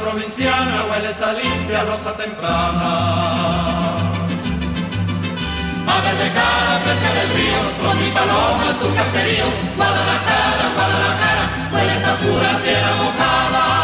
Provinciana, hueles a limpia rosa temprana. A verde cara, fresca del río, son mi palomas, tu caserío. Guadalajara, Guadalajara, hueles a pura tierra mojada.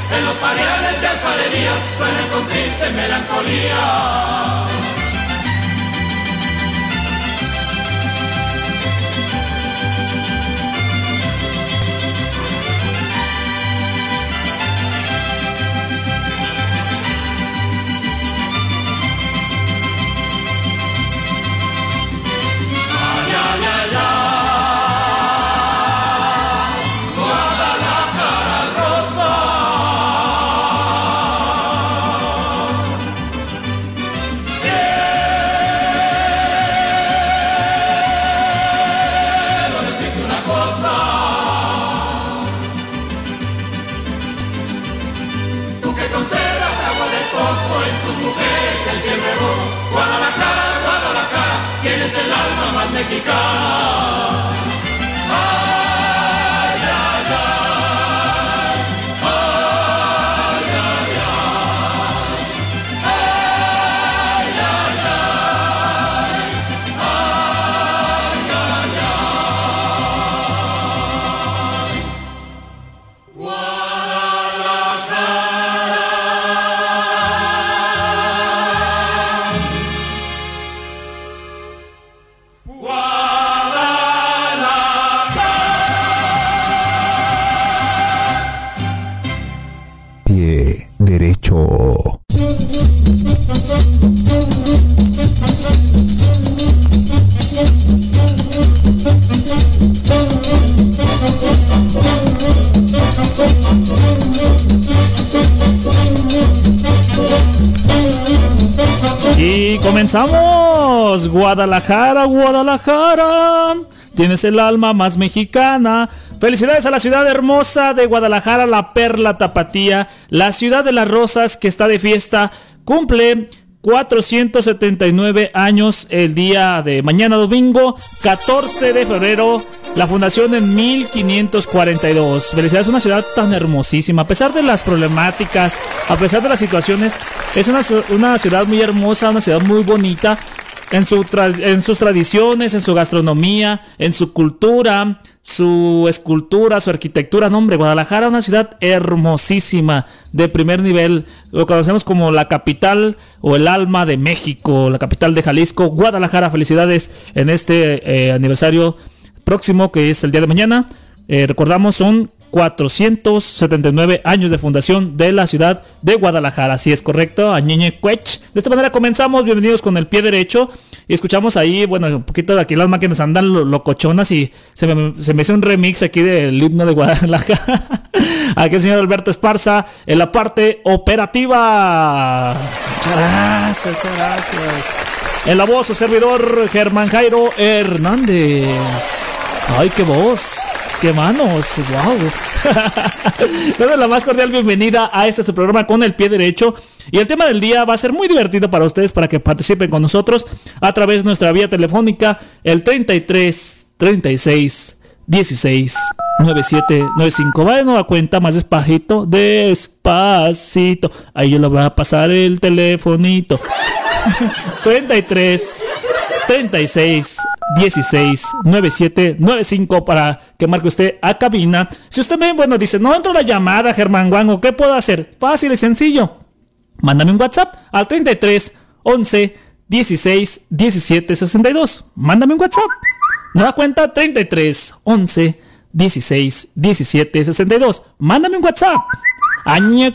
en los pareales y alfarerías suenan con triste melancolía. Comenzamos. Guadalajara, Guadalajara. Tienes el alma más mexicana. Felicidades a la ciudad hermosa de Guadalajara, la perla tapatía, la ciudad de las rosas que está de fiesta. Cumple 479 años el día de mañana domingo, 14 de febrero, la fundación en 1542. Felicidades, una ciudad tan hermosísima, a pesar de las problemáticas, a pesar de las situaciones, es una, una ciudad muy hermosa, una ciudad muy bonita, en, su en sus tradiciones, en su gastronomía, en su cultura, su escultura, su arquitectura. No, hombre, Guadalajara, una ciudad hermosísima, de primer nivel. Lo conocemos como la capital o el alma de México, la capital de Jalisco. Guadalajara, felicidades en este eh, aniversario próximo, que es el día de mañana. Eh, recordamos, son 479 años de fundación de la ciudad de Guadalajara. Así es correcto, Añeñe Cuech. De esta manera comenzamos, bienvenidos con el pie derecho. Y escuchamos ahí, bueno, un poquito de aquí las máquinas andan locochonas y se me, se me hizo un remix aquí del himno de Guadalajara. aquí el señor Alberto Esparza en la parte operativa. Muchas gracias, muchas. En la voz, su servidor Germán Jairo Hernández. ¡Ay, qué voz! ¡Qué manos! ¡Wow! doy la más cordial bienvenida a este su programa con el pie derecho. Y el tema del día va a ser muy divertido para ustedes para que participen con nosotros a través de nuestra vía telefónica, el 33 36 16 97 95. Va de nueva cuenta, más despacito, despacito. Ahí yo le voy a pasar el telefonito. 33 36 16 97 95 para que marque usted a cabina. Si usted me, bueno, dice, no entro la llamada, Germán Wango, ¿qué puedo hacer? Fácil y sencillo. Mándame un WhatsApp al 33 11 16 17 62. Mándame un WhatsApp. Nueva cuenta 33 11 16 17 62. Mándame un WhatsApp. Ahí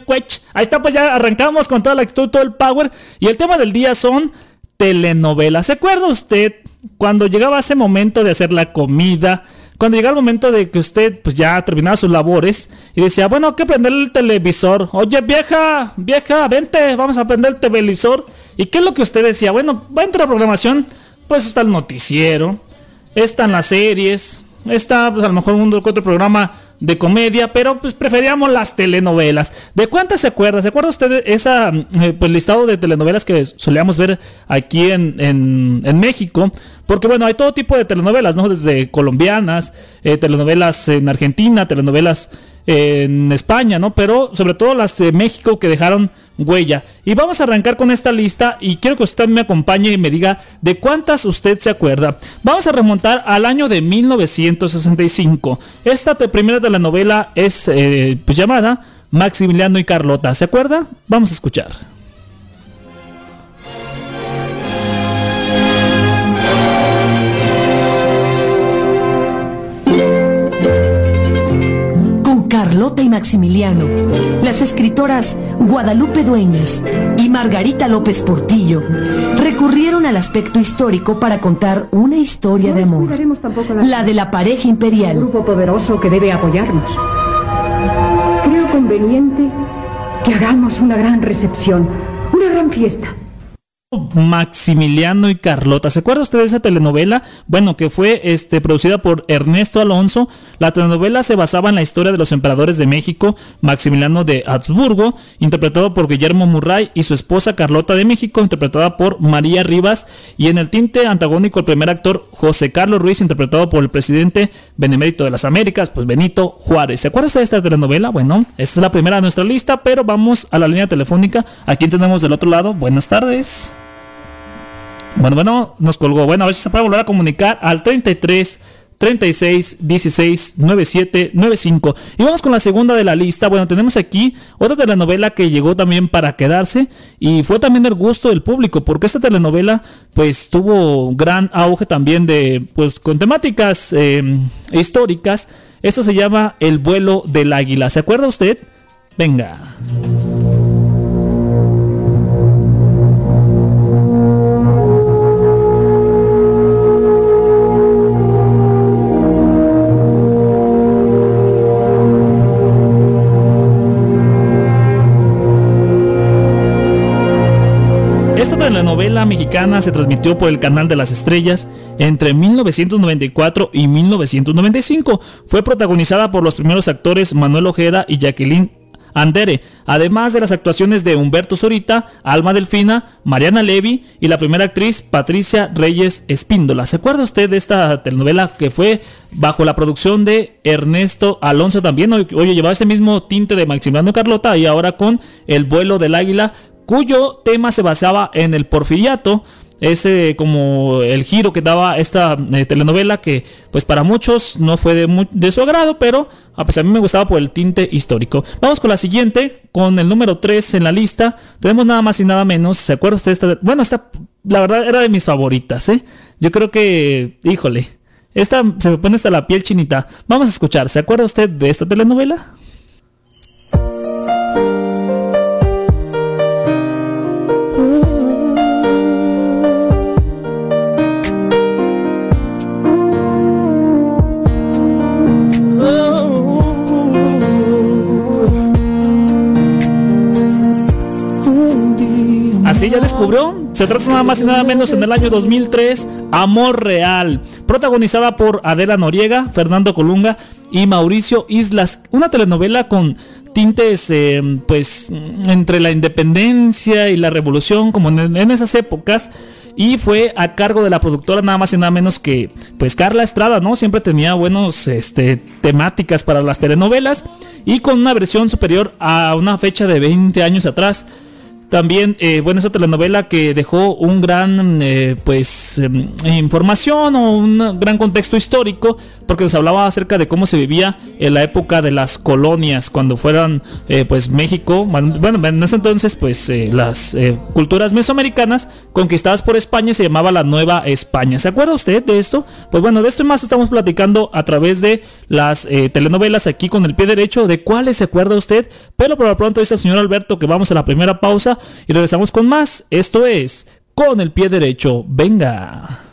está, pues ya arrancamos con toda la actitud, todo el power. Y el tema del día son telenovelas. ¿Se acuerda usted cuando llegaba ese momento de hacer la comida? Cuando llegaba el momento de que usted pues ya terminaba sus labores y decía, bueno, hay que prender el televisor. Oye, vieja, vieja, vente, vamos a prender el televisor. ¿Y qué es lo que usted decía? Bueno, va a entrar a programación, pues está el noticiero, están las series, está pues a lo mejor un otro programa de comedia, pero pues preferíamos las telenovelas. ¿De cuántas se acuerda? ¿Se acuerda usted de esa eh, pues, listado de telenovelas que solíamos ver aquí en, en, México? Porque bueno, hay todo tipo de telenovelas, ¿no? Desde colombianas, eh, telenovelas en Argentina, telenovelas en España, ¿no? Pero sobre todo las de México que dejaron huella. Y vamos a arrancar con esta lista y quiero que usted me acompañe y me diga de cuántas usted se acuerda. Vamos a remontar al año de 1965. Esta primera de la novela es eh, pues llamada Maximiliano y Carlota. ¿Se acuerda? Vamos a escuchar. Carlota y Maximiliano, las escritoras Guadalupe Dueñas y Margarita López Portillo recurrieron al aspecto histórico para contar una historia de amor, la de la pareja imperial. Un grupo poderoso que debe apoyarnos. Creo conveniente que hagamos una gran recepción, una gran fiesta. Maximiliano y Carlota. ¿Se acuerda usted de esa telenovela? Bueno, que fue este, producida por Ernesto Alonso. La telenovela se basaba en la historia de los emperadores de México, Maximiliano de Habsburgo, interpretado por Guillermo Murray, y su esposa Carlota de México, interpretada por María Rivas, y en el tinte antagónico el primer actor José Carlos Ruiz, interpretado por el presidente benemérito de las Américas, pues Benito Juárez. ¿Se acuerda usted de esta telenovela? Bueno, esta es la primera de nuestra lista, pero vamos a la línea telefónica. Aquí tenemos del otro lado. Buenas tardes. Bueno, bueno, nos colgó. Bueno, a ver si se puede volver a comunicar al 33 36 16 97 95. Y vamos con la segunda de la lista. Bueno, tenemos aquí otra telenovela que llegó también para quedarse y fue también del gusto del público, porque esta telenovela pues tuvo gran auge también de pues con temáticas em, históricas. Esto se llama El vuelo del águila. ¿Se acuerda usted? Venga. Novela mexicana se transmitió por el canal de las estrellas entre 1994 y 1995. Fue protagonizada por los primeros actores Manuel Ojeda y Jacqueline Andere, además de las actuaciones de Humberto Zorita, Alma Delfina, Mariana Levy y la primera actriz Patricia Reyes Espíndola. ¿Se acuerda usted de esta telenovela que fue bajo la producción de Ernesto Alonso también? Oye, llevaba ese mismo tinte de Maximiliano Carlota y ahora con El vuelo del águila cuyo tema se basaba en el porfiriato, ese como el giro que daba esta eh, telenovela que pues para muchos no fue de, su agrado, pero a pesar de mí me gustaba por el tinte histórico. Vamos con la siguiente, con el número 3 en la lista. Tenemos nada más y nada menos, ¿se acuerda usted? Esta, bueno, esta la verdad era de mis favoritas, ¿eh? Yo creo que, híjole, esta se me pone hasta la piel chinita. Vamos a escuchar, ¿se acuerda usted de esta telenovela? Ya descubrió Se trata nada más y nada menos en el año 2003, Amor Real, protagonizada por Adela Noriega, Fernando Colunga y Mauricio Islas. Una telenovela con tintes, eh, pues, entre la independencia y la revolución, como en, esas épocas y fue a cargo de la productora nada más y nada menos que pues Carla Estrada, ¿no? Siempre tenía buenos este temáticas para las telenovelas y con una versión superior a una fecha de 20 años atrás. También, eh, bueno, esa telenovela que dejó un gran, eh, pues, em, información o un gran contexto histórico, porque nos hablaba acerca de cómo se vivía en la época de las colonias, cuando fueran, eh, pues, México, bueno, en ese entonces, pues, las culturas mesoamericanas conquistadas por España se llamaba la Nueva España. ¿Se acuerda usted de esto? Pues bueno, de esto y más estamos platicando a través de las telenovelas aquí con el pie derecho, de cuáles se acuerda usted, pero por lo pronto dice el señor Alberto que vamos a la primera pausa y regresamos con más. Esto es Con el pie derecho. Venga.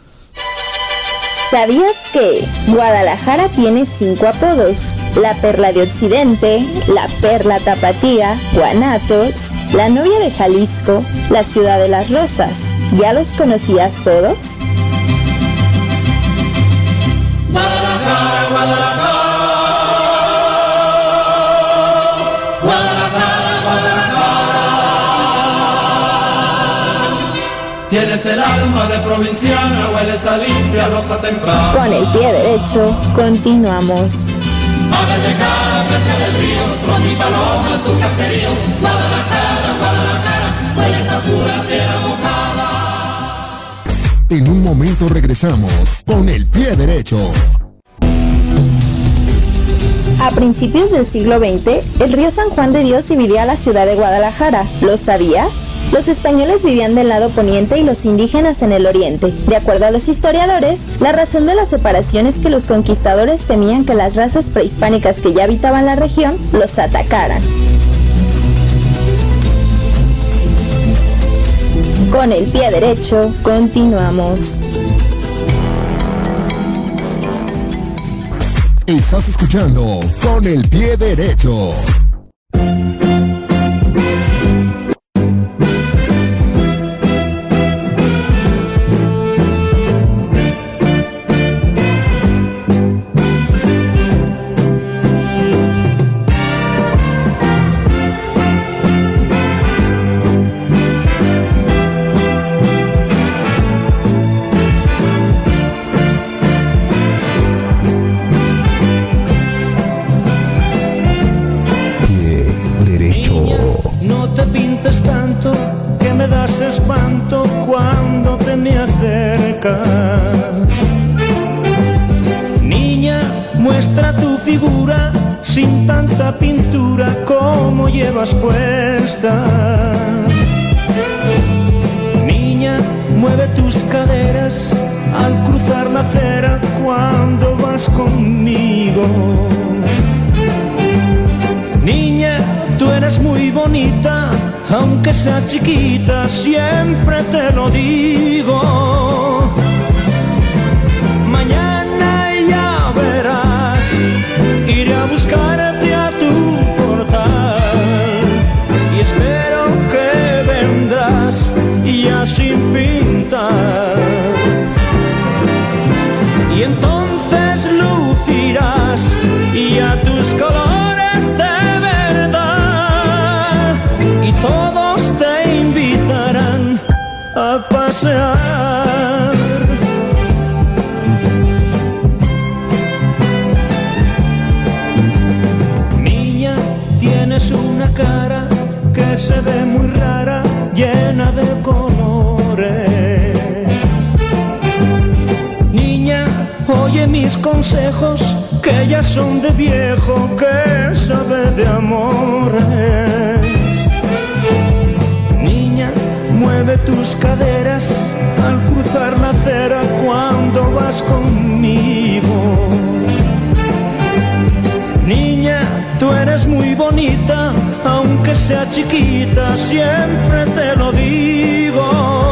¿Sabías que Guadalajara tiene cinco apodos? La Perla de Occidente, la Perla Tapatía, Guanatos, la Novia de Jalisco, la Ciudad de las Rosas. ¿Ya los conocías todos? Guadalajara, Guadalajara. El alma de provinciana, hueles a limpia rosa temprana. Con el pie derecho, continuamos. A de cara, fresca del río, son mi palomas, tu caserío. Guadalajara, Guadalajara, hueles a pura tierra mojada. En un momento regresamos con el pie derecho. A principios del siglo XX, el río San Juan de Dios dividía la ciudad de Guadalajara. ¿Lo sabías? Los españoles vivían del lado poniente y los indígenas en el oriente. De acuerdo a los historiadores, la razón de la separación es que los conquistadores temían que las razas prehispánicas que ya habitaban la región los atacaran. Con el pie derecho, continuamos. Estás escuchando con el pie derecho. Niña, mueve tus caderas al cruzar la acera cuando vas conmigo. Niña, tú eres muy bonita, aunque seas chiquita, siempre te lo digo. Se ve muy rara, llena de colores Oye mis consejos, que ya son de viejo, que sabe de amores. Niña, mueve tus caderas al cruzar la acera cuando vas conmigo. Niña, tú eres muy bonita, aunque sea chiquita, siempre te lo digo.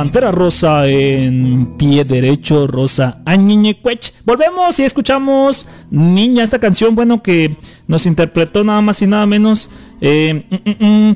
Pantera Rosa en pie derecho, Rosa Añiñecuech. Volvemos y escuchamos Niña, esta canción, bueno, que nos interpretó nada más y nada menos. Eh, mm,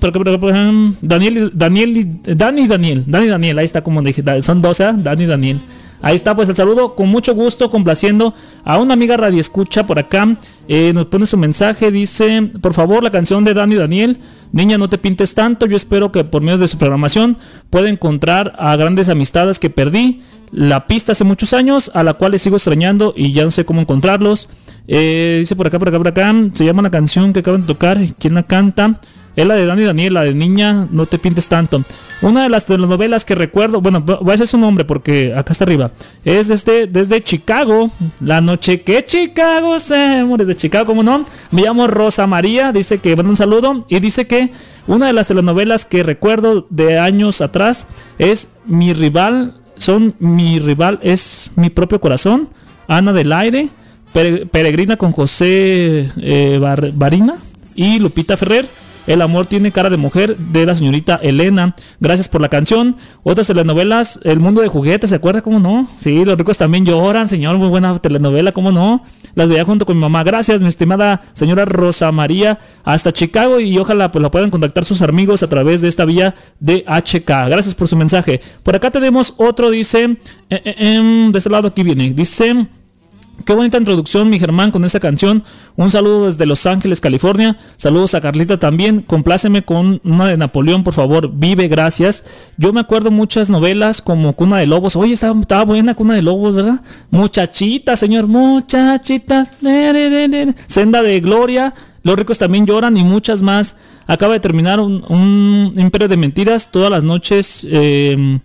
Daniel, Daniel, Dani Daniel, Dani Daniel, ahí está como dije, son dos, ¿eh? Dani Daniel. Ahí está, pues el saludo con mucho gusto, complaciendo a una amiga Radio Escucha por acá. Eh, nos pone su mensaje, dice, por favor, la canción de Dani Daniel, Niña, no te pintes tanto. Yo espero que por medio de su programación pueda encontrar a grandes amistades que perdí. La pista hace muchos años, a la cual les sigo extrañando y ya no sé cómo encontrarlos. Eh, dice por acá, por acá, por acá. Se llama la canción que acaban de tocar. ¿Quién la canta? Es la de Dani Daniel, la de Niña, no te pintes tanto. Una de las novelas que recuerdo, bueno, voy a decir su nombre porque acá está arriba. Es desde, desde Chicago, la noche que Chicago se muere de Chicago, ¿cómo no? Me llamo Rosa María, dice que manda un saludo y dice que una de las telenovelas que recuerdo de años atrás es Mi rival, son Mi rival es mi propio corazón, Ana del Aire, Peregrina con José eh, Barina y Lupita Ferrer. El amor tiene cara de mujer de la señorita Elena. Gracias por la canción. Otras telenovelas, El mundo de juguetes, ¿se acuerda? ¿Cómo no? Sí, los ricos también lloran, señor. Muy buena telenovela, ¿cómo no? Las veía junto con mi mamá. Gracias, mi estimada señora Rosa María. Hasta Chicago y ojalá pues la puedan contactar sus amigos a través de esta vía de HK. Gracias por su mensaje. Por acá tenemos otro, dice, eh, eh, em, de este lado aquí viene, dice... Qué bonita introducción, mi Germán, con esa canción. Un saludo desde Los Ángeles, California. Saludos a Carlita también. Compláceme con una de Napoleón, por favor. Vive, gracias. Yo me acuerdo muchas novelas como Cuna de Lobos. Oye, estaba, estaba buena Cuna de Lobos, ¿verdad? Muchachitas, señor. Muchachitas. Senda de Gloria. Los ricos también lloran y muchas más. Acaba de terminar un, un Imperio de Mentiras. Todas las noches. Eh,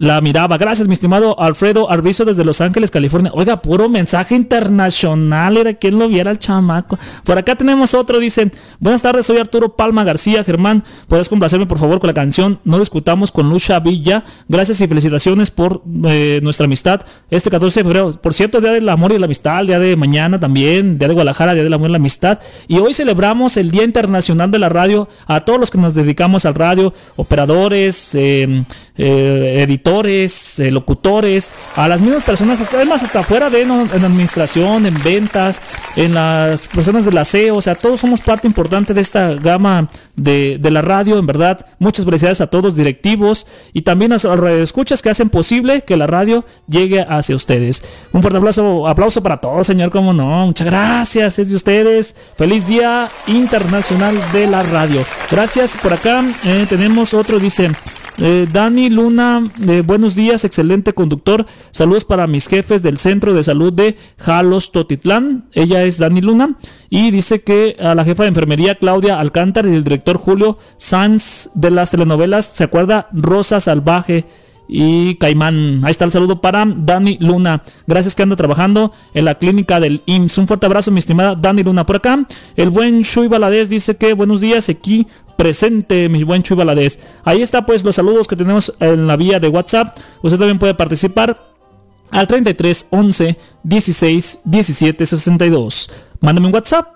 la miraba. Gracias, mi estimado Alfredo Arbizo desde Los Ángeles, California. Oiga, puro mensaje internacional. Era quien lo viera el chamaco. Por acá tenemos otro. Dicen, buenas tardes, soy Arturo Palma García. Germán, ¿puedes complacerme por favor con la canción No discutamos con Lucha Villa? Gracias y felicitaciones por eh, nuestra amistad. Este 14 de febrero, por cierto, Día del Amor y la Amistad, Día de mañana también, Día de Guadalajara, Día del Amor y la Amistad. Y hoy celebramos el Día Internacional de la Radio a todos los que nos dedicamos al radio, operadores, eh, eh, editores, eh, locutores, a las mismas personas, además hasta afuera de en administración, en ventas, en las personas del aseo, o sea, todos somos parte importante de esta gama de, de la radio, en verdad. Muchas felicidades a todos directivos y también a los escuchas que hacen posible que la radio llegue hacia ustedes. Un fuerte aplauso, aplauso para todos, señor, como no, muchas gracias, es de ustedes. Feliz Día Internacional de la Radio. Gracias por acá. Eh, tenemos otro, dice, eh, Dani Luna, eh, buenos días, excelente conductor. Saludos para mis jefes del Centro de Salud de Jalos Totitlán. Ella es Dani Luna. Y dice que a la jefa de enfermería Claudia Alcántara y el director Julio Sanz de las telenovelas, ¿se acuerda? Rosa Salvaje y Caimán. Ahí está el saludo para Dani Luna. Gracias que anda trabajando en la clínica del IMSS. Un fuerte abrazo, mi estimada Dani Luna. Por acá, el buen Shui Baladés dice que buenos días aquí presente, mi buen Chuy Valadez. Ahí está pues los saludos que tenemos en la vía de WhatsApp. Usted también puede participar al 33 11 16 17 62. Mándame un WhatsApp.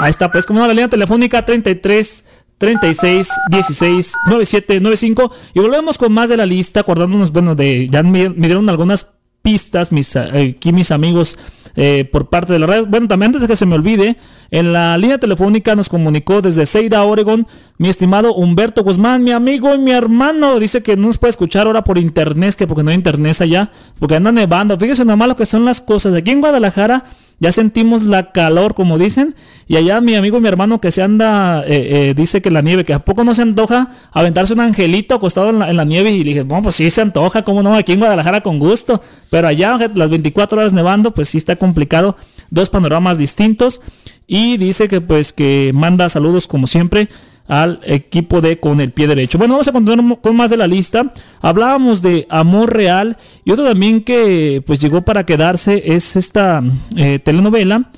Ahí está pues como una línea telefónica 33 36 16 97 95 y volvemos con más de la lista acordándonos bueno de ya me, dieron algunas pistas mis eh, aquí mis amigos eh, por parte de la red. Bueno, también antes de que se me olvide, en la línea telefónica nos comunicó desde Seida, Oregon, mi estimado Humberto Guzmán, mi amigo y mi hermano. Dice que no nos puede escuchar ahora por internet, que porque no hay internet allá, porque anda nevando. Fíjese nomás lo que son las cosas. Aquí en Guadalajara ya sentimos la calor, como dicen, y allá mi amigo y mi hermano que se anda, eh, eh, dice que la nieve, que a poco no se antoja aventarse un angelito acostado en la, en la nieve, y le dije, bueno, pues sí se antoja, cómo no, aquí en Guadalajara con gusto, pero allá las 24 horas nevando, pues sí está complicado, dos panoramas distintos, y dice que pues que manda saludos como siempre al equipo de Con el Pie Derecho. Bueno, vamos a continuar con más de la lista. Hablábamos de Amor Real y otro también que pues llegó para quedarse es esta eh, telenovela,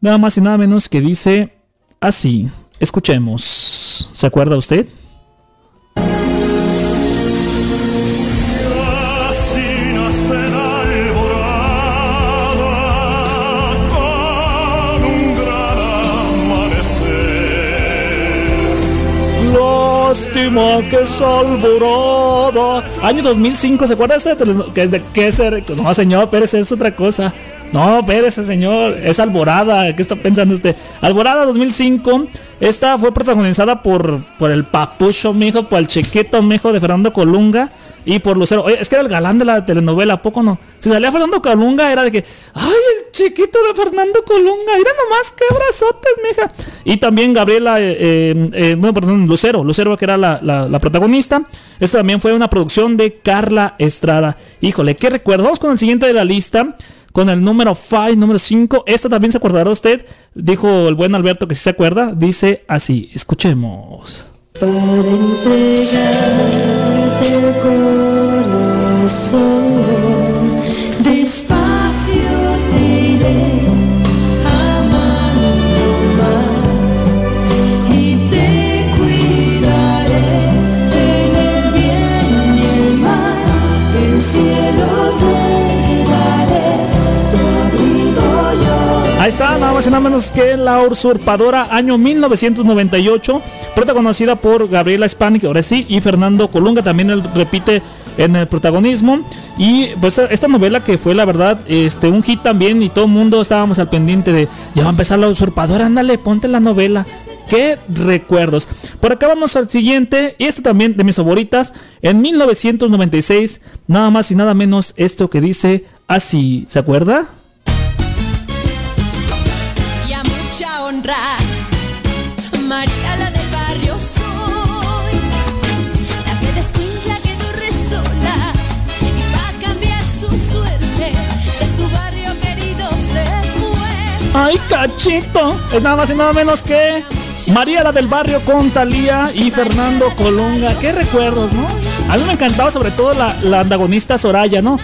nada más y nada menos que dice así. Escuchemos. ¿Se acuerda usted? Última que es alborada. Año 2005, ¿se acuerda de este? Que, de, que es, no, señor Pérez, es otra cosa. No, Pérez, señor, es Alborada. ¿Qué está pensando usted? Alborada 2005. Esta fue protagonizada por, por el papucho, mijo, por el chiquito, mijo, de Fernando Colunga y por Lucero. Oye, es que era el galán de la telenovela, ¿a poco no? Si salía Fernando Colunga, era de que, ¡ay, el chiquito de Fernando Colunga! Mira nomás, qué brazotes, mija. Y también Gabriela, eh, eh, eh, bueno, perdón, Lucero, Lucero que era la, la, protagonista. Esta también fue una producción de Carla Estrada. Híjole, ¿qué recuerdo? Vamos con el siguiente de la lista con el número 5, número 5. Esta también se acordará usted. Dijo el buen Alberto que si se acuerda. Dice así, escuchemos. Para entregarte despacio te iré. Ahí está, nada más y nada menos que La Usurpadora, año 1998 protagonizada por Gabriela Spanik, ahora sí, y Fernando Colunga, también él repite en el protagonismo. Y pues esta novela que fue la verdad este un hit también y todo el mundo estábamos al pendiente de ya va a empezar la usurpadora, ándale, ponte la novela. Qué recuerdos. Por acá vamos al siguiente, y este también de mis favoritas, en 1996, nada más y nada menos esto que dice así, ¿se acuerda? Y a mucha honra, Ay, cachito. Es nada más y nada menos que María la del barrio con Talía y Fernando Colunga. Qué recuerdos, ¿no? A mí me encantaba sobre todo la, antagonista Soraya, ¿no?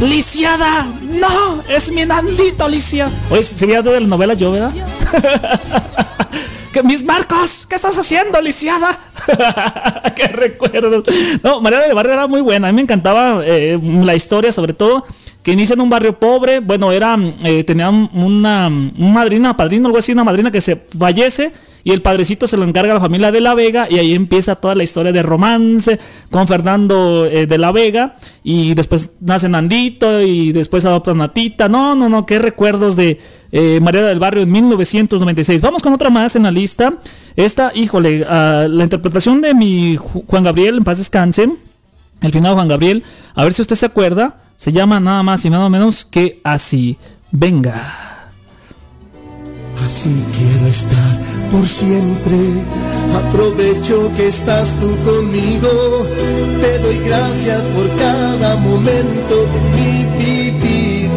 Lisiada, no, es mi Nandito, Licia. Oye, se veía de la novela yo, ¿verdad? mis Marcos, ¿qué estás haciendo, Lisiada? Qué recuerdos. No, María del Barrio era muy buena. A mí me encantaba eh, la historia, sobre todo que inicia en un barrio pobre. Bueno, era eh, tenía una un madrina, padrino, algo así, una madrina que se fallece y el padrecito se lo encarga a la familia de La Vega y ahí empieza toda la historia de romance con Fernando eh, de La Vega y después nace Nandito y después adoptan a Tita. No, no, no, qué recuerdos de eh, María del Barrio en 1996. Vamos con otra más en la lista. Esta, híjole, ah, la interpretación de mi Juan Gabriel, en paz descanse. El final de Juan Gabriel, a ver si usted se acuerda se llama nada más y nada menos que Así. Venga. Así quiero estar por siempre. Aprovecho que estás tú conmigo. Te doy gracias por cada momento de mi vivir.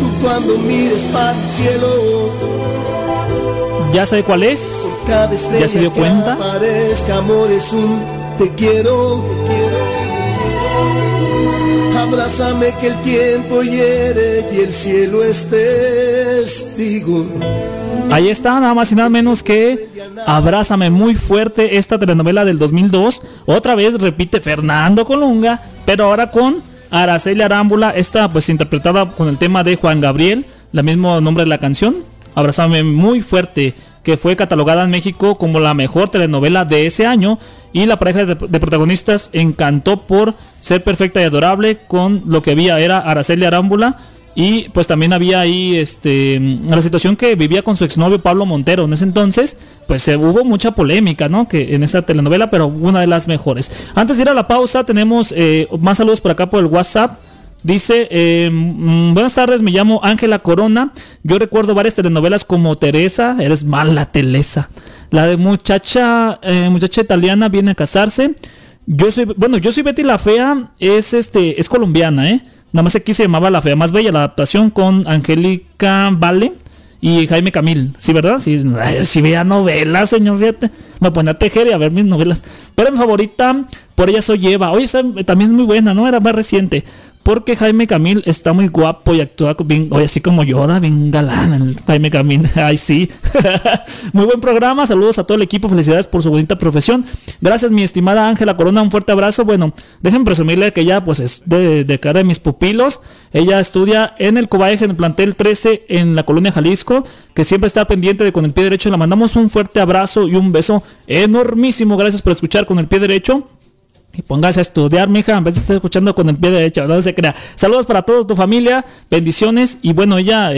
Tú cuando mires para el cielo. ¿Ya sabe cuál es? ¿Ya se dio cuenta? amor es un te quiero, te quiero. Abrázame que el tiempo hiere y el cielo es testigo. Ahí está, nada más y nada menos que Abrázame muy fuerte, esta telenovela del 2002. Otra vez repite Fernando Colunga, pero ahora con Araceli Arámbula, esta pues interpretada con el tema de Juan Gabriel, la mismo nombre de la canción. Abrázame muy fuerte que fue catalogada en México como la mejor telenovela de ese año y la pareja de, protagonistas encantó por ser perfecta y adorable con lo que había era Araceli Arámbula y pues también había ahí este la situación que vivía con su exnovio Pablo Montero en ese entonces pues se hubo mucha polémica no que en esa telenovela pero una de las mejores. Antes de ir a la pausa tenemos eh, más saludos por acá por el WhatsApp Dice, eh, mm, buenas tardes, me llamo Ángela Corona. Yo recuerdo varias telenovelas como Teresa, eres mala Teresa. La de muchacha, eh, muchacha italiana viene a casarse. Yo soy, bueno, yo soy Betty la Fea, es este, es colombiana, ¿eh? Nada más aquí se llamaba La Fea Más Bella, la adaptación con Angélica Vale y Jaime Camil. Sí, ¿verdad? Sí, si veía novelas, señor, fíjate. Me ponía a tejer y a ver mis novelas. Pero mi favorita, por ella soy Eva. Oye, esa también es muy buena, ¿no? Era más reciente. Porque Jaime Camil está muy guapo y actúa bien, oye, así como Yoda, bien galán Jaime Camil. Ay, sí. muy buen programa. Saludos a todo el equipo. Felicidades por su bonita profesión. Gracias, mi estimada Ángela Corona. Un fuerte abrazo. Bueno, dejen presumirle que ella, pues, es de, de cara de mis pupilos. Ella estudia en el Cobaeje, en el plantel 13, en la colonia Jalisco, que siempre está pendiente de con el pie derecho. Le mandamos un fuerte abrazo y un beso enormísimo. Gracias por escuchar con el pie derecho. Y póngase a estudiar, mija, en vez de estar escuchando con el pie derecho, no se crea. Saludos para toda tu familia, bendiciones. Y bueno, ella,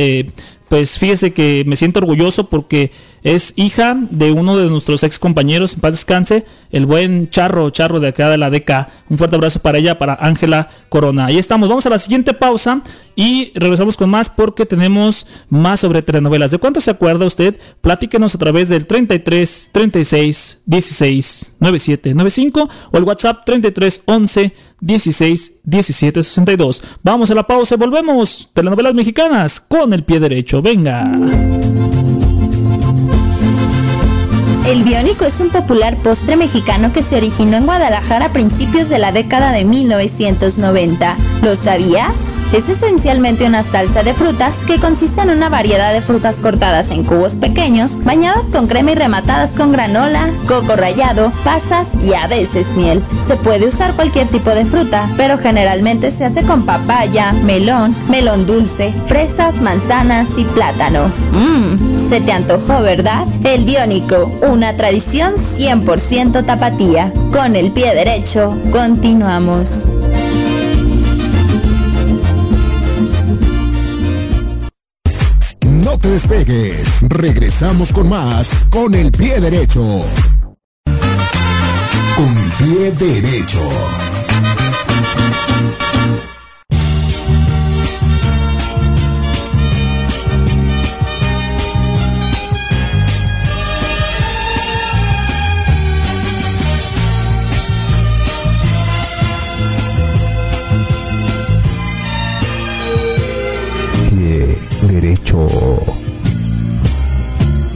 pues fíjese que me siento orgulloso porque es hija de uno de nuestros ex compañeros, en paz descanse, el buen Charro, Charro de acá de la DECA. Un fuerte abrazo para ella, para Ángela Corona. Ahí estamos, vamos a la siguiente pausa y regresamos con más porque tenemos más sobre telenovelas. ¿De cuánto se acuerda usted? Platíquenos a través del 33 36 16 97 95 o el WhatsApp 33 11 16 17 62. Vamos a la pausa y volvemos. Telenovelas mexicanas con el pie derecho. Venga. El biónico es un popular postre mexicano que se originó en Guadalajara a principios de la década de 1990. ¿Lo sabías? Es esencialmente una salsa de frutas que consiste en una variedad de frutas cortadas en cubos pequeños, bañadas con crema y rematadas con granola, coco rallado, pasas y a veces miel. Se puede usar cualquier tipo de fruta, pero generalmente se hace con papaya, melón, melón dulce, fresas, manzanas y plátano. Mmm, se te antojó, ¿verdad? El biónico, una tradición 100% tapatía. Con el pie derecho, continuamos. No te despegues, regresamos con más con el pie derecho. Con el pie derecho.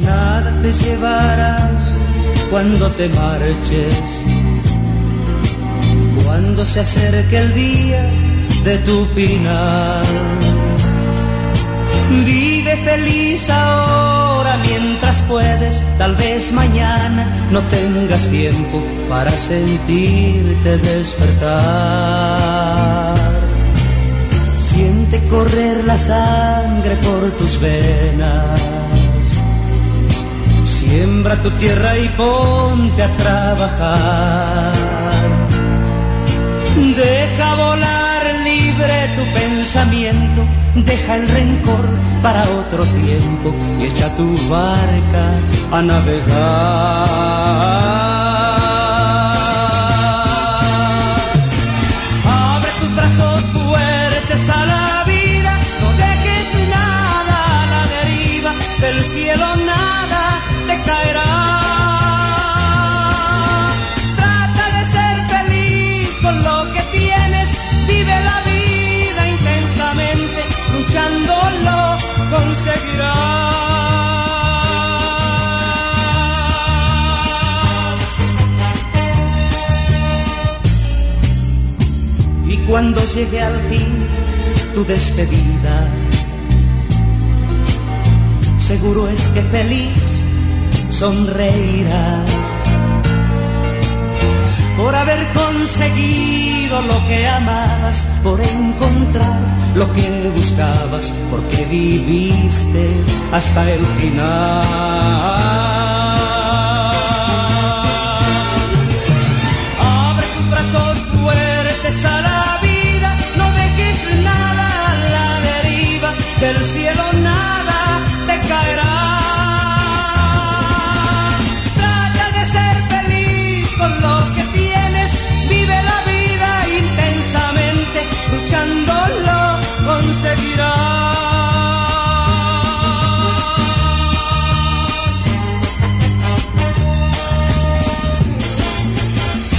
Nada te llevarás cuando te marches, cuando se acerque el día de tu final. Vive feliz ahora mientras puedes, tal vez mañana no tengas tiempo para sentirte despertar. Correr la sangre por tus venas. Siembra tu tierra y ponte a trabajar. Deja volar libre tu pensamiento, deja el rencor para otro tiempo y echa tu barca a navegar. Del cielo nada te caerá. Trata de ser feliz con lo que tienes, vive la vida intensamente, luchándolo conseguirás. Cuando llegue al fin tu despedida, seguro es que feliz sonreirás por haber conseguido lo que amabas, por encontrar lo que buscabas, porque viviste hasta el final.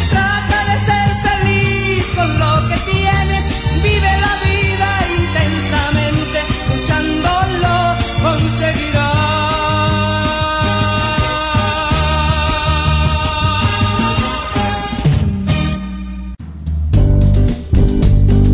Trata de ser feliz con lo que tienes, vive la vida intensamente, luchando lo conseguirá.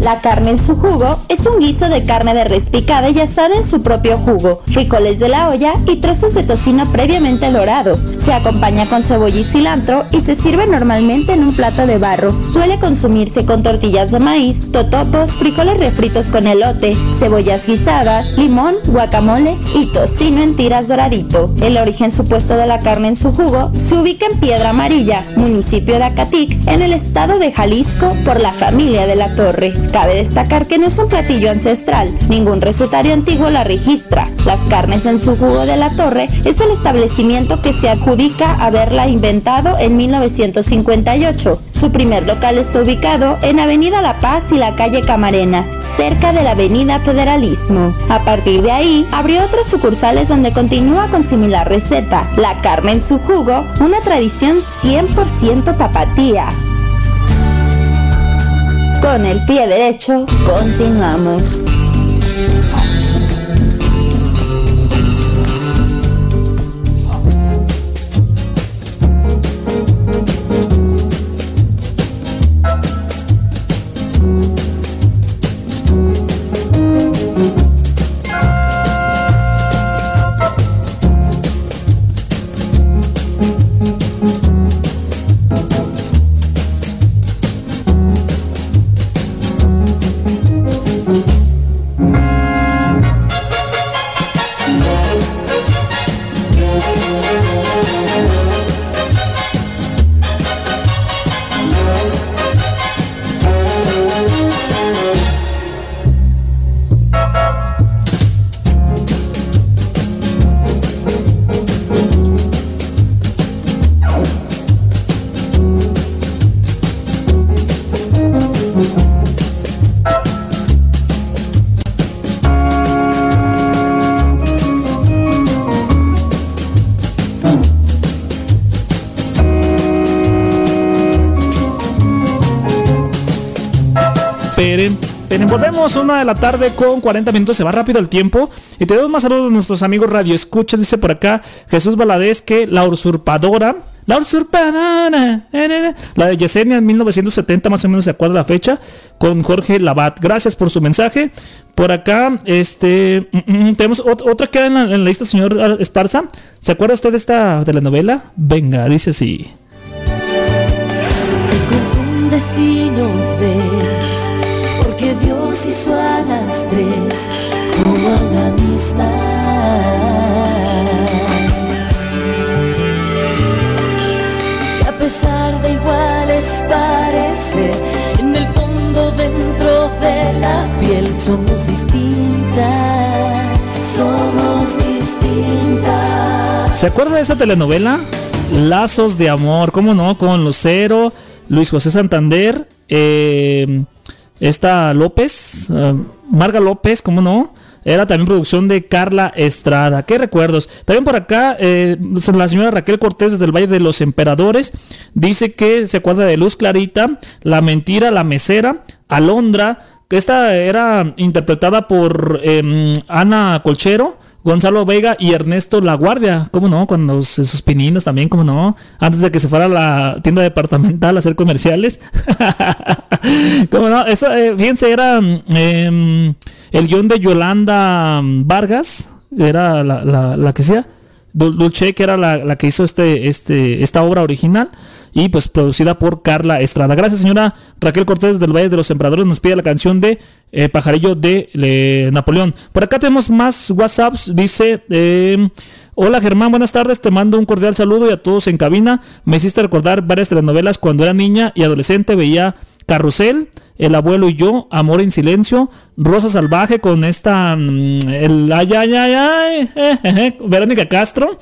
La carne en su jugo es un guiso de carne de res picada y asada en su propio jugo, frijoles de la olla y trozos de tocino previamente dorado. Se acompaña con cebolla y cilantro y se sirve normalmente en un plato de barro. Suele consumirse con tortillas de maíz, totopos, frijoles refritos con elote, cebollas guisadas, limón, guacamole y tocino en tiras doradito. El origen supuesto de la carne en su jugo se ubica en Piedra Amarilla, municipio de Acatic, en el estado de Jalisco, por la familia de la Torre. Cabe destacar que no es un ancestral, ningún recetario antiguo la registra. Las carnes en su jugo de la Torre es el establecimiento que se adjudica haberla inventado en 1958. Su primer local está ubicado en Avenida La Paz y la calle Camarena, cerca de la Avenida Federalismo. A partir de ahí, abrió otras sucursales donde continúa con similar receta. La carne en su jugo, una tradición 100% tapatía. Con el pie derecho, continuamos. Volvemos una de la tarde con 40 minutos, se va rápido el tiempo. Y tenemos más saludos de nuestros amigos Radio Escucha, dice por acá Jesús Valadez que la usurpadora, la usurpadora, eh, eh, la de Yesenia en 1970 más o menos se acuerda la fecha, con Jorge Labat. Gracias por su mensaje. Por acá, este, mm, mm, tenemos ot- otra que en la, en la lista, señor Esparza. ¿Se acuerda usted de esta, de la novela? Venga, dice así. confundes si nos Hizo a las tres como a una misma. A pesar de iguales parecer, en el fondo dentro de la piel somos distintas, somos distintas. ¿Se acuerda de esa telenovela? Lazos de amor, ¿cómo no? Con Lucero, Luis José Santander, eh, esta López, eh, Marga López, ¿cómo no? Era también producción de Carla Estrada. ¿Qué recuerdos? También por acá, eh, la señora Raquel Cortés desde el Valle de los Emperadores dice que se acuerda de Luz Clarita, La Mentira, La Mesera, Alondra, que esta era interpretada por em, Ana Colchero. Gonzalo Vega y Ernesto La Guardia, ¿cómo no? Cuando sus pininos también, ¿cómo no? Antes de que se fuera a la tienda departamental a hacer comerciales. ¿Cómo no? Eh, fíjense, era mm, em, el guion de Yolanda mm, Vargas, era la, la, la que. Dul- Dulce, que era la, la que hizo este, este, esta obra original. Y pues producida por Carla Estrada. Gracias, señora Raquel Cortés del Valle de los Emperadores. Nos pide la canción de eh, Pajarillo de eh, Napoleón. Por acá tenemos más WhatsApps. Dice: eh, Hola Germán, buenas tardes. Te mando un cordial saludo y a todos en cabina. Me hiciste recordar varias telenovelas cuando era niña y adolescente. Veía Carrusel, El abuelo y yo, Amor en silencio, Rosa Salvaje con esta. mm, el, ay, ay, ay, ay, Verónica Castro.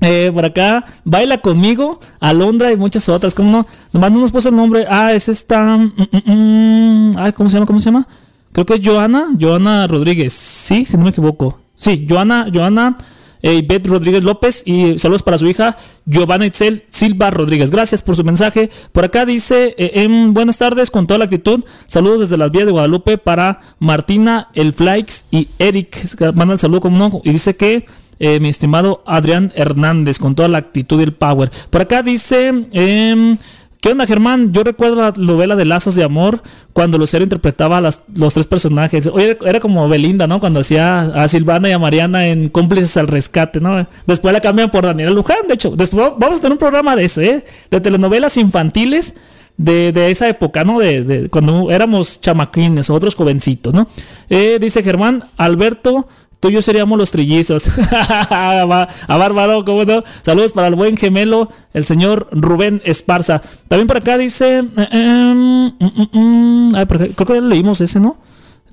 Eh, por acá, Baila conmigo, Alondra y muchas otras. ¿Cómo no? Nomás no nos puso el nombre. Ah, es esta. mm, mm, mm, ay, ¿cómo se llama? ¿Cómo se llama? Creo que es Joana, Joana Rodríguez. Sí, si no me equivoco. Sí, Joana, Joana eh, Beth Rodríguez López. Y saludos para su hija, Giovanna Itzel Silva Rodríguez. Gracias por su mensaje. Por acá dice: eh, em, Buenas tardes, con toda la actitud. Saludos desde las vías de Guadalupe para Martina, el Flykes y Eric. Manda el saludo como no. Y dice que eh, mi estimado Adrián Hernández, con toda la actitud y el power. Por acá dice, em, ¿Qué onda, Germán? Yo recuerdo la novela de Lazos de Amor cuando Lucero interpretaba a las- los tres personajes. Oye, era como Belinda, ¿no? Cuando hacía a Silvana y a Mariana en Cómplices al Rescate, ¿no? Después la cambian por Daniela Luján, de hecho. Después vamos a tener un programa de eso, ¿eh? De telenovelas infantiles de, de esa época, ¿no? De, de cuando éramos chamaquines o otros jovencitos, ¿no? Eh, dice Germán, Alberto, tú y yo seríamos los trillizos. A Bárbaro, ¿cómo no? Saludos para el buen gemelo, el señor Rubén Esparza. También por acá dice, eh, em, mm, ay, acá- creo que ya leímos ese, ¿no?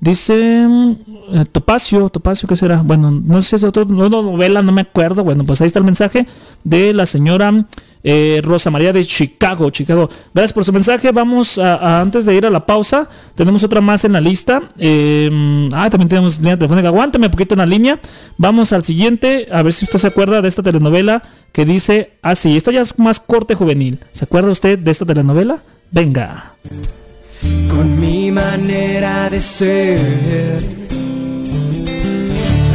Dice mm, eh, Topacio, Topacio, ¿qué será? Bueno, no sé si es otro, no, novela, no me acuerdo. Bueno, pues ahí está el mensaje de la señora eh, Rosa María de Chicago, Chicago. Gracias por su mensaje. Vamos a, a- antes de ir a la pausa, tenemos otra más en la lista. Eh, ah, también tenemos línea telefónica. Aguántame un poquito en la línea. Vamos al siguiente, a ver si usted se acuerda de esta telenovela que dice así. esta ya es más corte juvenil. ¿Se acuerda usted de esta telenovela? Venga. con mi manera de ser.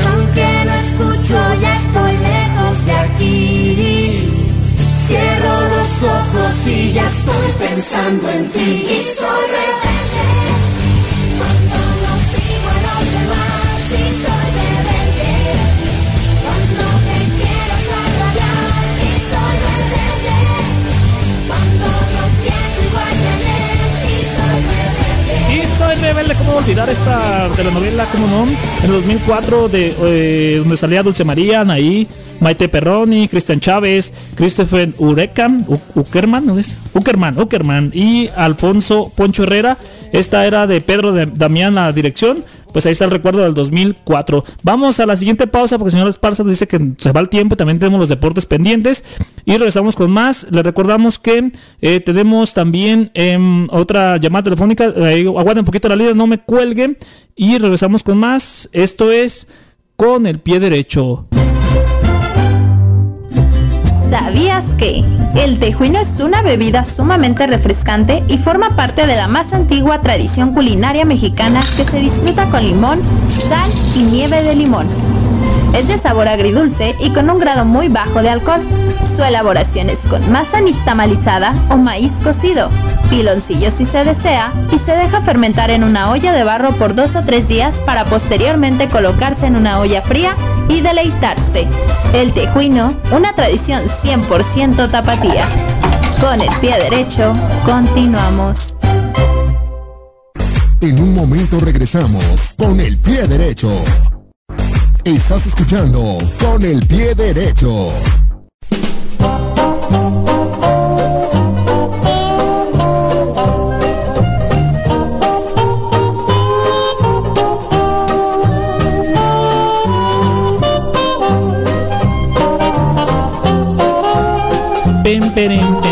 Aunque no escucho, ya estoy lejos de aquí. Cierro los ojos y ya estoy pensando en ti. Y soy Rebelde, ¿cómo olvidar esta telenovela? ¿Cómo no? En el 2004, de, eh, donde salía Dulce María, Anaí, Maite Perroni, Cristian Chávez, Christopher Ureca, U- Uckerman, ¿no es? Uckerman, Uckerman y Alfonso Poncho Herrera. Esta era de Pedro de- Damián, la dirección. Pues ahí está el recuerdo del 2004. Vamos a la siguiente pausa porque el señor Esparza dice que se va el tiempo también tenemos los deportes pendientes. Y regresamos con más. Le recordamos que eh, tenemos también em, otra llamada telefónica. Eh, aguarden un poquito la línea, no me cuelguen. Y regresamos con más. Esto es con el pie derecho. ¿Sabías que el tejuino es una bebida sumamente refrescante y forma parte de la más antigua tradición culinaria mexicana que se disfruta con limón, sal y nieve de limón? Es de sabor agridulce y con un grado muy bajo de alcohol. Su elaboración es con masa nixtamalizada o maíz cocido, piloncillo si se desea, y se deja fermentar en una olla de barro por dos o tres días para posteriormente colocarse en una olla fría y deleitarse. El tejuino, una tradición 100% tapatía. Con el pie derecho, continuamos. En un momento regresamos con el pie derecho. Estás escuchando con el pie derecho. Pem,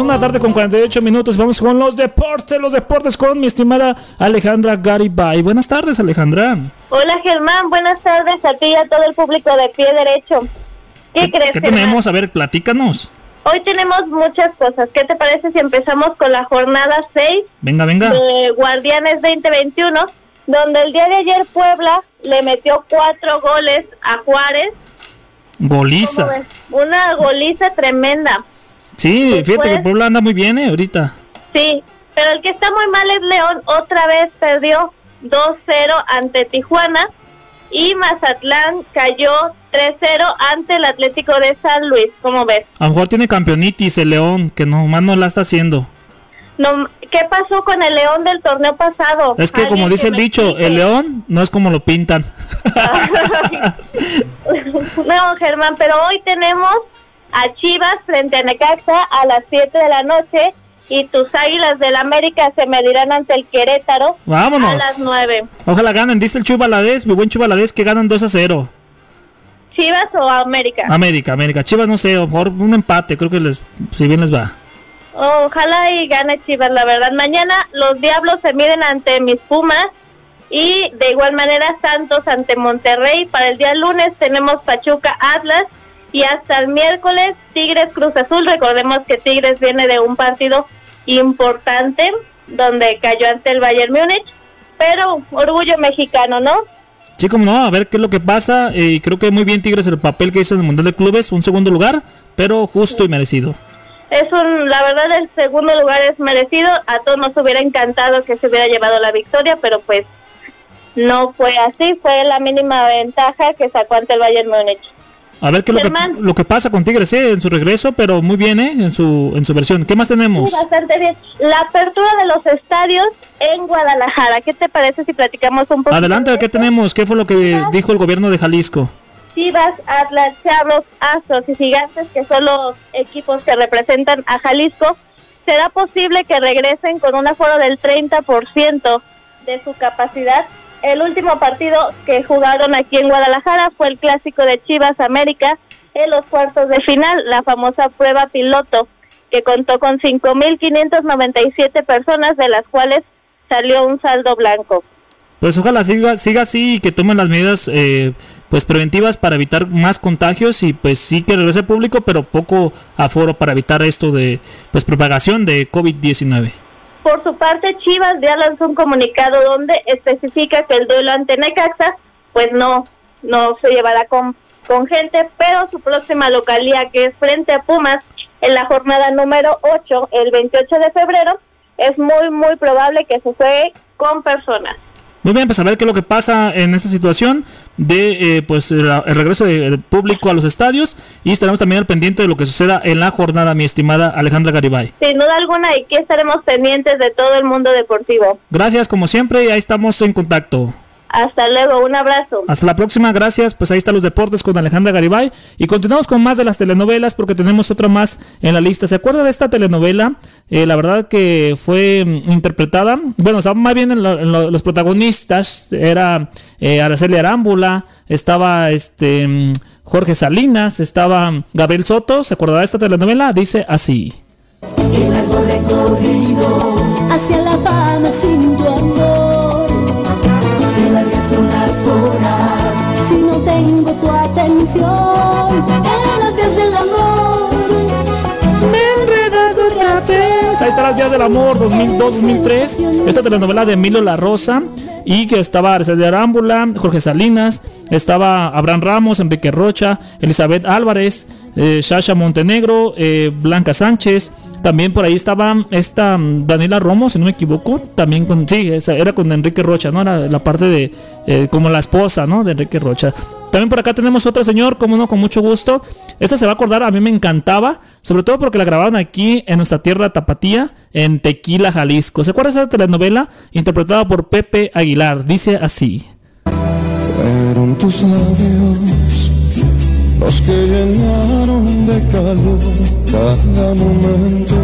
una tarde con 48 minutos. Vamos con los deportes, los deportes con mi estimada Alejandra Garibay. Buenas tardes, Alejandra. Hola Germán, buenas tardes a ti y a todo el público de pie derecho. ¿Qué, crees? ¿Qué Germán? tenemos? A ver, platícanos. Hoy tenemos muchas cosas. ¿Qué te parece si empezamos con la jornada 6 Venga, venga. de Guardianes 2021, donde el día de ayer Puebla le metió cuatro goles a Juárez? ¿Cómo Goliza. Una goliza tremenda. Sí, fíjate que Puebla anda muy bien, eh, ahorita. Sí, pero el que está muy mal es León. Otra vez perdió 2-0 ante Tijuana y Mazatlán cayó 3-0 ante el Atlético de San Luis. ¿Cómo ves? A lo mejor tiene campeonitis el León, que nomás no la está haciendo. No, ¿Qué pasó con el León del torneo pasado? Es que como dice el dicho, explique. el León no es como lo pintan. no, Germán, pero hoy tenemos a Chivas frente a Necaxa a las 7 de la noche y tus Águilas del América se medirán ante el Querétaro Vámonos. a las 9. Ojalá ganen, dice el Chuy Valadez, mi buen Chuy Valadez, que ganan 2 a 0. ¿Chivas o América? América, América. Chivas no sé, lo mejor un empate, creo que les, si bien les va. Ojalá y gane Chivas, la verdad. Mañana los Diablos se miden ante mis Pumas y de igual manera Santos ante Monterrey. Para el día lunes tenemos Pachuca Atlas y hasta el miércoles Tigres Cruz Azul. Recordemos que Tigres viene de un partido importante donde cayó ante el Bayern Múnich, pero orgullo mexicano, ¿no? Sí, como no, a ver qué es lo que pasa. eh, creo que muy bien Tigres el papel que hizo en el Mundial de Clubes, un segundo lugar, pero justo y merecido. es un, la verdad el segundo lugar es merecido, a todos nos hubiera encantado que se hubiera llevado la victoria, pero pues no fue así, fue la mínima ventaja que sacó ante el Bayern Múnich. A ver qué es lo que, lo que pasa con Tigres ¿eh? en su regreso, pero muy bien ¿eh? en, su, en su versión. ¿Qué más tenemos? Sí, bastante bien. La apertura de los estadios en Guadalajara, ¿qué te parece si platicamos un poco? Adelante, ¿qué tenemos? ¿Qué fue lo que dijo el gobierno de Jalisco? Chivas, Atlas, Chavos, Astros y Gigantes, que son los equipos que representan a Jalisco, será posible que regresen con un aforo del 30% de su capacidad. El último partido que jugaron aquí en Guadalajara fue el clásico de Chivas América en los cuartos de final, la famosa prueba piloto, que contó con 5.597 personas, de las cuales salió un saldo blanco. Pues ojalá siga, siga así y que tomen las medidas eh, pues preventivas para evitar más contagios y pues sí que regrese público, pero poco aforo para evitar esto de pues propagación de COVID-19. Por su parte, Chivas ya lanzó un comunicado donde especifica que el duelo ante Necaxa, pues no, no se llevará con, con gente, pero su próxima localía, que es frente a Pumas, en la jornada número 8, el 28 de febrero, es muy, muy probable que se juegue con personas. Muy bien, pues a ver qué es lo que pasa en esta situación de eh, pues el, el regreso de- del público a los estadios y estaremos también al pendiente de lo que suceda en la jornada, mi estimada Alejandra Garibay. Sin duda alguna, y que estaremos pendientes de todo el mundo deportivo. Gracias como siempre y ahí estamos en contacto. Hasta luego, un abrazo. Hasta la próxima, gracias. Pues ahí están los deportes con Alejandra Garibay. Y continuamos con más de las telenovelas porque tenemos otra más en la lista. ¿Se acuerda de esta telenovela? Eh, la verdad que fue mm, interpretada. Bueno, o sea, más bien en lo- en lo- los protagonistas era eh, Araceli Arámbula, estaba este mm, Jorge Salinas, estaba Gabriel Soto. ¿Se acuerda de esta telenovela? Dice así. Qué largo recorrido hacia la fama sin tu atención. En las vías del amor. Me he enredado otra vez. Ahí está las días del amor 2002-2003. Esta telenovela de Emilio La Rosa. Y que estaba Araceli Arámbula, Jorge Salinas, estaba Abraham Ramos, Enrique Rocha, Elizabeth Álvarez, eh, Sasha Montenegro, eh, Blanca Sánchez. También por ahí estaba esta mm, Daniela Romo, si no me equivoco. También con, sí, era con Enrique Rocha, ¿no? Era la parte de, eh, como la esposa, ¿no? De Enrique Rocha. También por acá tenemos otro señor, como no, con mucho gusto. Esta se va a acordar, a mí me encantaba, sobre todo porque la grabaron aquí en nuestra tierra tapatía, en Tequila, Jalisco. ¿Se acuerda esa telenovela? Interpretada por Pepe Aguilar. Dice así. Fueron tus labios los que llenaron de calor cada momento.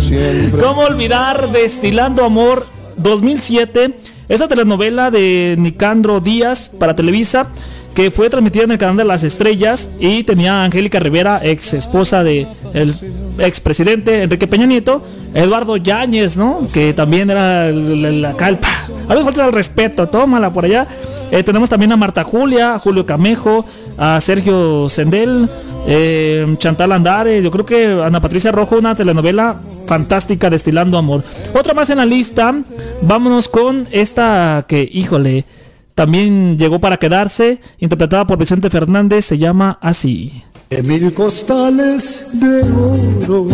Siempre ¿Cómo olvidar Destilando Amor 2007? Esa telenovela de Nicandro Díaz para Televisa que fue transmitida en el canal de las estrellas y tenía a Angélica Rivera, ex esposa de el expresidente Enrique Peña Nieto, Eduardo Yáñez, ¿no? Que también era el- la calpa. A ver, falta el respeto, tómala por allá. Eh, tenemos también a Marta Julia, a Julio Camejo, a Sergio Sendel, eh, Chantal Andares, yo creo que Ana Patricia Rojo, una telenovela fantástica destilando amor. Otra más en la lista, vámonos con esta que, híjole, también llegó para quedarse, interpretada por Vicente Fernández, se llama así. de costales de oro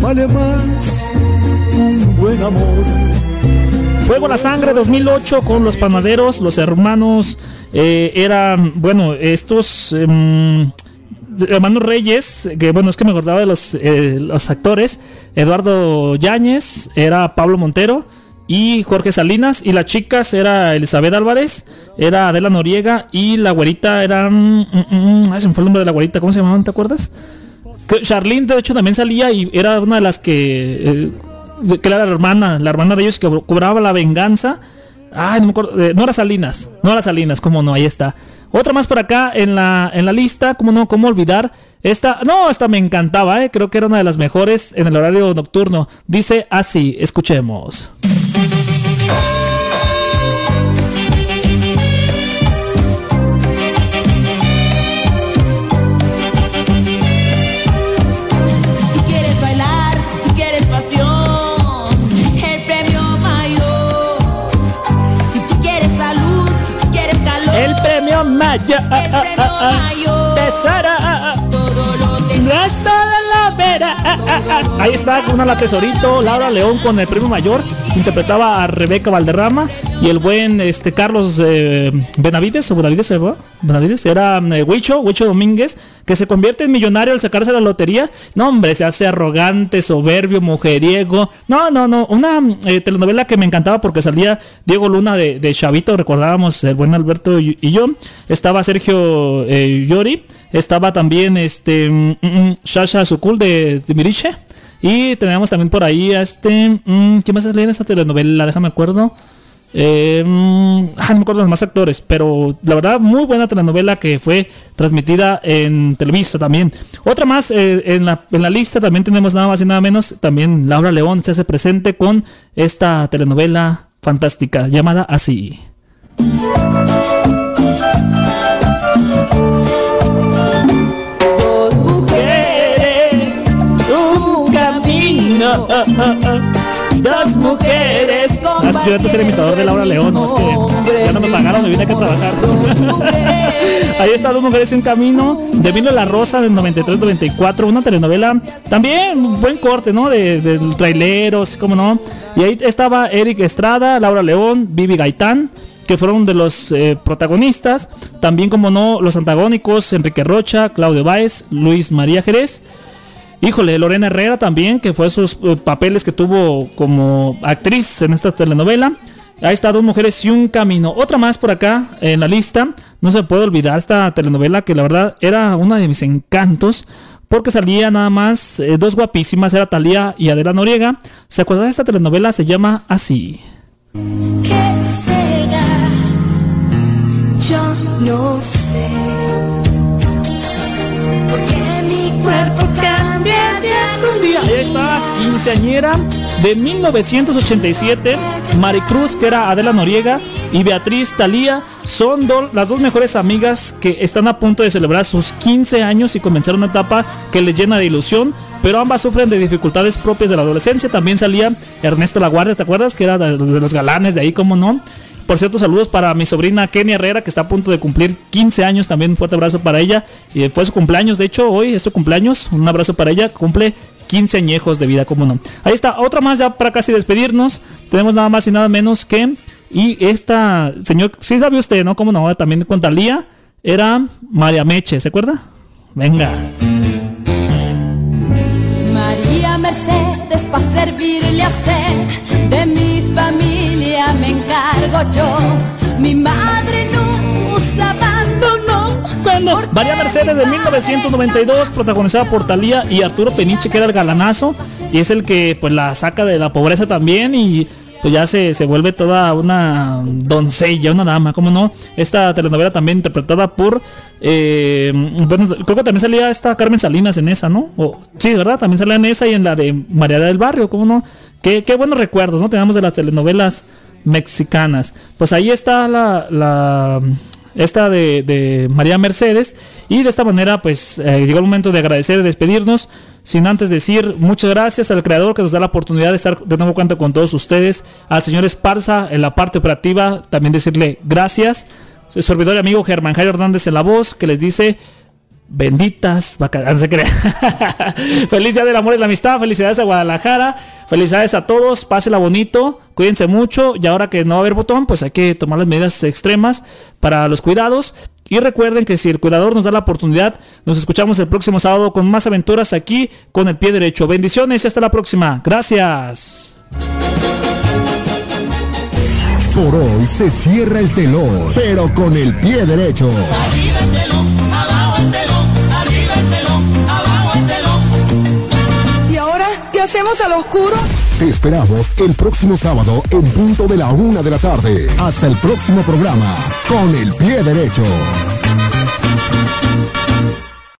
vale más un buen amor. Fuego a la Sangre 2008 con los panaderos, los hermanos eh, eran, bueno, estos em, hermanos Reyes, que bueno, es que me acordaba de los, eh, los actores, Eduardo Yáñez, era Pablo Montero y Jorge Salinas, y las chicas era Elizabeth Álvarez, era Adela Noriega y la güerita era... mm, mm, mm, se me fue el nombre de la güerita, ¿cómo se llamaban? ¿Te acuerdas? Que Charlene, de hecho, también salía y era una de las que. eh, que era la hermana, la hermana de ellos que co- cobraba la venganza. Ay, no me acuerdo. eh, Nora Salinas. Nora Salinas, cómo no, ahí está. Otra más por acá en la, en la lista, cómo no, cómo olvidar. Esta, no, esta me encantaba, eh, creo que era una de las mejores en el horario nocturno. Dice así, escuchemos. Ah, ah, ah. Ahí está, una la tesorito, Laura León con el primo mayor, interpretaba a Rebeca Valderrama y el buen este Carlos eh, Benavides o Benavides, ¿eh? Benavides era eh, Huicho, Huicho Domínguez, que se convierte en millonario al sacarse la lotería. No, hombre, se hace arrogante, soberbio, mujeriego. No, no, no, una eh, telenovela que me encantaba porque salía Diego Luna de, de Chavito, recordábamos el buen Alberto y, yo. Estaba Sergio eh, Yori, estaba también este mm, mm, Shasha Sukul de, de Miriche. Y tenemos también por ahí a este. mm, ¿Quién más salía en esa telenovela? Déjame acuerdo. Eh, mm, ah, no me acuerdo los más actores, pero la verdad, muy buena telenovela que fue transmitida en Televisa también. Otra más eh, en, la, en la lista también tenemos nada más y nada menos. También Laura León se hace presente con esta telenovela fantástica llamada Así. Dos mujeres, un camino. Dos mujeres Ah, yo antes era imitador de Laura León, no es que ya no me pagaron, me vine aquí a trabajar. Ahí está Dos Mujeres y un Camino, de Vino La Rosa del 93-94, una telenovela también buen corte, ¿no? De, de traileros, como no. Y ahí estaba Eric Estrada, Laura León, Vivi Gaitán que fueron de los eh, protagonistas, también como no los antagónicos, Enrique Rocha, Claudio Báez, Luis María Jerez, Híjole, Lorena Herrera también, que fue sus eh, papeles que tuvo como actriz en esta telenovela. Ahí está, dos mujeres y un camino. Otra más por acá en la lista. No se puede olvidar esta telenovela que la verdad era una de mis encantos. Porque salía nada más eh, dos guapísimas, era Talía y Adela Noriega. ¿Se acuerdan de esta telenovela? Se llama Así. ¿Qué será? Yo no sé. Porque mi cuerpo está, quinceañera de 1987. Maricruz, que era Adela Noriega, y Beatriz Talía son las dos mejores amigas que están a punto de celebrar sus 15 años y comenzar una etapa que les llena de ilusión. Pero ambas sufren de dificultades propias de la adolescencia. También salía Ernesto Laguardia, ¿te acuerdas? Que era de los, de los galanes de ahí, ¿cómo no? Por cierto, saludos para mi sobrina Kenny Herrera, que está a punto de cumplir 15 años. También un fuerte abrazo para ella. Y fue su cumpleaños, de hecho, hoy es su cumpleaños. Un abrazo para ella. Cumple 15 añejos de vida, cómo no. Ahí está, otra más ya para casi despedirnos. Tenemos nada más y nada menos que. Y esta, señor, sí sabe usted, ¿no? Cómo no, también con Talía. Era María Meche, ¿se acuerda? Venga. María Mercedes, para servirle a usted, de mi familia me encargo yo. Mi madre. Bueno, María Mercedes de 1992, protagonizada por Talía y Arturo Peniche, que era el galanazo, y es el que pues la saca de la pobreza también y pues ya se, se vuelve toda una doncella, una dama, ¿cómo no? Esta telenovela también interpretada por, eh, bueno, creo que también salía esta Carmen Salinas en esa, ¿no? O- sí, ¿verdad? También salía en esa y en la de María del Barrio, ¿cómo no? Qué, qué buenos recuerdos, ¿no? Tenemos de las telenovelas mexicanas. Pues ahí está la, la esta de, de María Mercedes. Y de esta manera pues eh, llegó el momento de agradecer y despedirnos. Sin antes decir muchas gracias al creador que nos da la oportunidad de estar de nuevo cuenta con todos ustedes. Al señor Esparza en la parte operativa también decirle gracias. Su servidor y amigo Germán Jairo Hernández en la voz que les dice benditas vacaciones. No se crea. Feliz día del amor y la amistad. Felicidades a Guadalajara. Felicidades a todos. Pásela bonito. Cuídense mucho. Y ahora que no va a haber botón, pues hay que tomar las medidas extremas para los cuidados. Y recuerden que si el cuidador nos da la oportunidad, nos escuchamos el próximo sábado con más aventuras aquí con el pie derecho. Bendiciones y hasta la próxima. Gracias. Por hoy se cierra el telón, pero con el pie derecho. Arriba el telón, abajo al oscuro? Te esperamos el próximo sábado en punto de la una de la tarde. Hasta el próximo programa, con el pie derecho.